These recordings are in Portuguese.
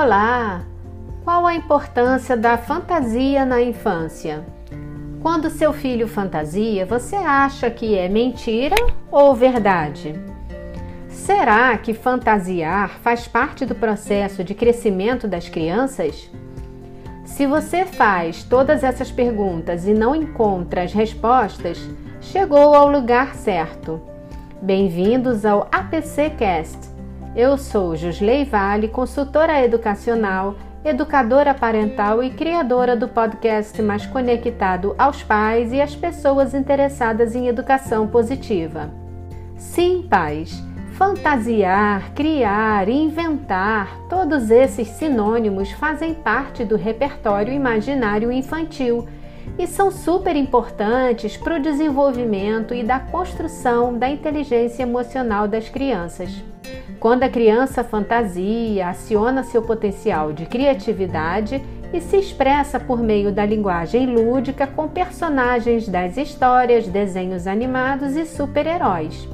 Olá! Qual a importância da fantasia na infância? Quando seu filho fantasia, você acha que é mentira ou verdade? Será que fantasiar faz parte do processo de crescimento das crianças? Se você faz todas essas perguntas e não encontra as respostas, chegou ao lugar certo. Bem-vindos ao APC Cast eu sou Josley Vale, consultora educacional, educadora parental e criadora do podcast mais conectado aos pais e às pessoas interessadas em educação positiva. Sim, pais, fantasiar, criar, inventar, todos esses sinônimos fazem parte do repertório imaginário infantil e são super importantes para o desenvolvimento e da construção da inteligência emocional das crianças. Quando a criança fantasia, aciona seu potencial de criatividade e se expressa por meio da linguagem lúdica com personagens das histórias, desenhos animados e super-heróis.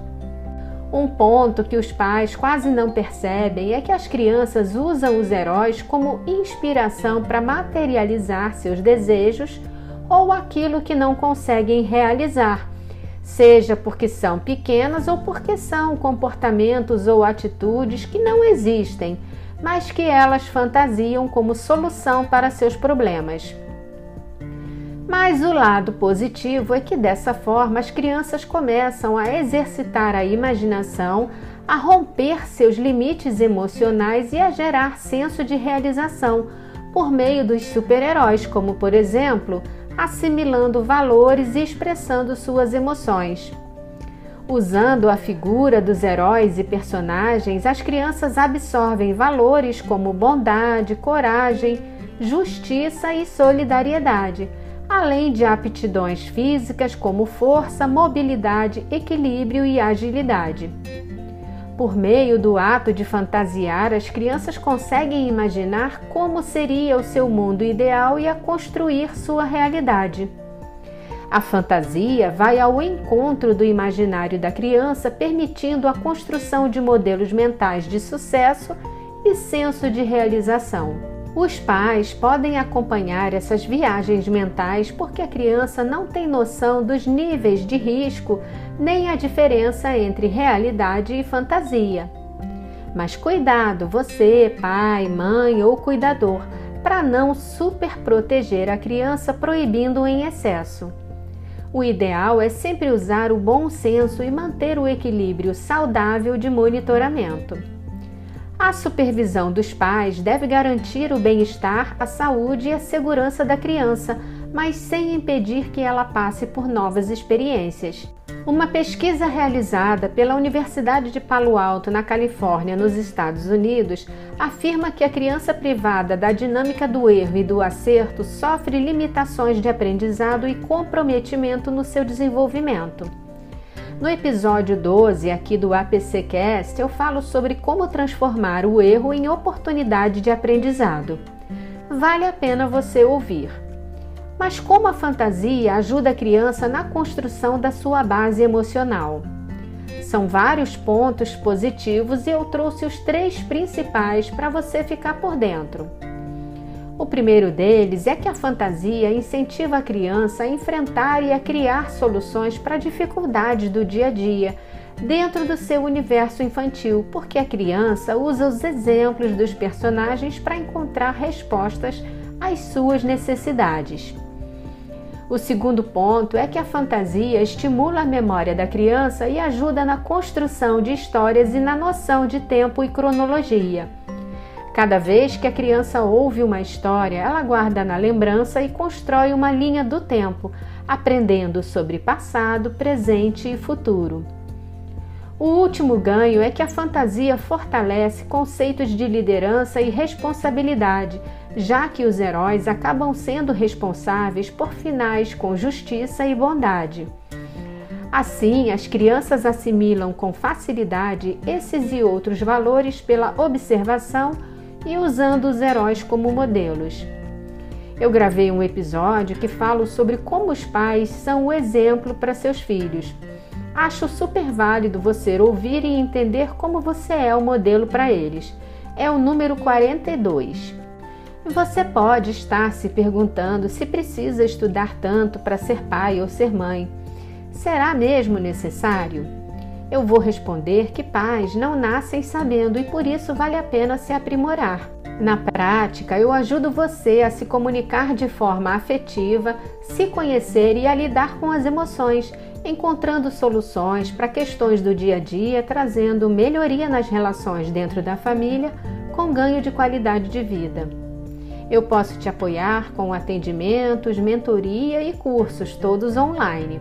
Um ponto que os pais quase não percebem é que as crianças usam os heróis como inspiração para materializar seus desejos ou aquilo que não conseguem realizar, seja porque são pequenas ou porque são comportamentos ou atitudes que não existem, mas que elas fantasiam como solução para seus problemas. Mas o lado positivo é que dessa forma as crianças começam a exercitar a imaginação, a romper seus limites emocionais e a gerar senso de realização por meio dos super-heróis, como por exemplo assimilando valores e expressando suas emoções. Usando a figura dos heróis e personagens, as crianças absorvem valores como bondade, coragem, justiça e solidariedade, além de aptidões físicas como força, mobilidade, equilíbrio e agilidade. Por meio do ato de fantasiar, as crianças conseguem imaginar como seria o seu mundo ideal e a construir sua realidade. A fantasia vai ao encontro do imaginário da criança, permitindo a construção de modelos mentais de sucesso e senso de realização. Os pais podem acompanhar essas viagens mentais porque a criança não tem noção dos níveis de risco nem a diferença entre realidade e fantasia. Mas cuidado, você, pai, mãe ou cuidador, para não superproteger a criança proibindo em excesso. O ideal é sempre usar o bom senso e manter o equilíbrio saudável de monitoramento. A supervisão dos pais deve garantir o bem-estar, a saúde e a segurança da criança, mas sem impedir que ela passe por novas experiências. Uma pesquisa realizada pela Universidade de Palo Alto, na Califórnia, nos Estados Unidos, afirma que a criança privada da dinâmica do erro e do acerto sofre limitações de aprendizado e comprometimento no seu desenvolvimento. No episódio 12 aqui do APCcast, eu falo sobre como transformar o erro em oportunidade de aprendizado. Vale a pena você ouvir. Mas como a fantasia ajuda a criança na construção da sua base emocional? São vários pontos positivos e eu trouxe os três principais para você ficar por dentro. O primeiro deles é que a fantasia incentiva a criança a enfrentar e a criar soluções para dificuldades do dia a dia dentro do seu universo infantil, porque a criança usa os exemplos dos personagens para encontrar respostas às suas necessidades. O segundo ponto é que a fantasia estimula a memória da criança e ajuda na construção de histórias e na noção de tempo e cronologia. Cada vez que a criança ouve uma história, ela guarda na lembrança e constrói uma linha do tempo, aprendendo sobre passado, presente e futuro. O último ganho é que a fantasia fortalece conceitos de liderança e responsabilidade, já que os heróis acabam sendo responsáveis por finais com justiça e bondade. Assim, as crianças assimilam com facilidade esses e outros valores pela observação e usando os heróis como modelos. Eu gravei um episódio que falo sobre como os pais são o exemplo para seus filhos. Acho super válido você ouvir e entender como você é o modelo para eles. é o número 42. Você pode estar se perguntando se precisa estudar tanto para ser pai ou ser mãe. Será mesmo necessário? Eu vou responder que pais não nascem sabendo e por isso vale a pena se aprimorar. Na prática, eu ajudo você a se comunicar de forma afetiva, se conhecer e a lidar com as emoções, encontrando soluções para questões do dia a dia, trazendo melhoria nas relações dentro da família, com ganho de qualidade de vida. Eu posso te apoiar com atendimentos, mentoria e cursos, todos online.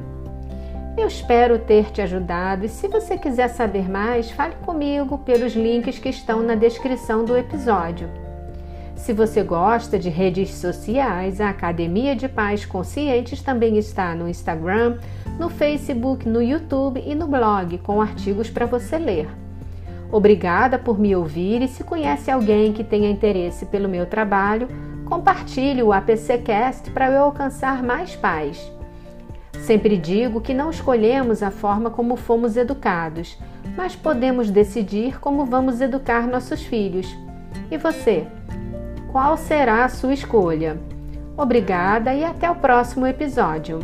Eu espero ter te ajudado e se você quiser saber mais, fale comigo pelos links que estão na descrição do episódio. Se você gosta de redes sociais, a Academia de Pais Conscientes também está no Instagram, no Facebook, no YouTube e no blog, com artigos para você ler. Obrigada por me ouvir e se conhece alguém que tenha interesse pelo meu trabalho, compartilhe o APCcast para eu alcançar mais pais. Sempre digo que não escolhemos a forma como fomos educados, mas podemos decidir como vamos educar nossos filhos. E você? Qual será a sua escolha? Obrigada e até o próximo episódio.